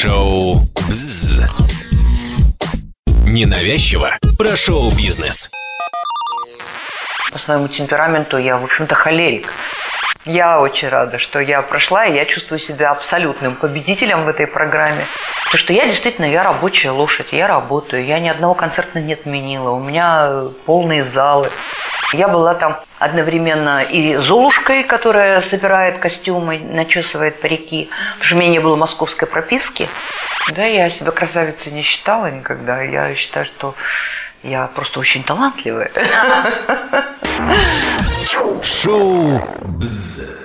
Шоу «Бзз». Ненавязчиво про шоу-бизнес. По своему темпераменту я, в общем-то, холерик. Я очень рада, что я прошла, и я чувствую себя абсолютным победителем в этой программе. Потому что я действительно, я рабочая лошадь, я работаю, я ни одного концерта не отменила, у меня полные залы. Я была там одновременно и Золушкой, которая собирает костюмы, начесывает парики, потому что у меня не было московской прописки. Да, я себя красавицей не считала никогда. Я считаю, что я просто очень талантливая. Шоу «Бзз».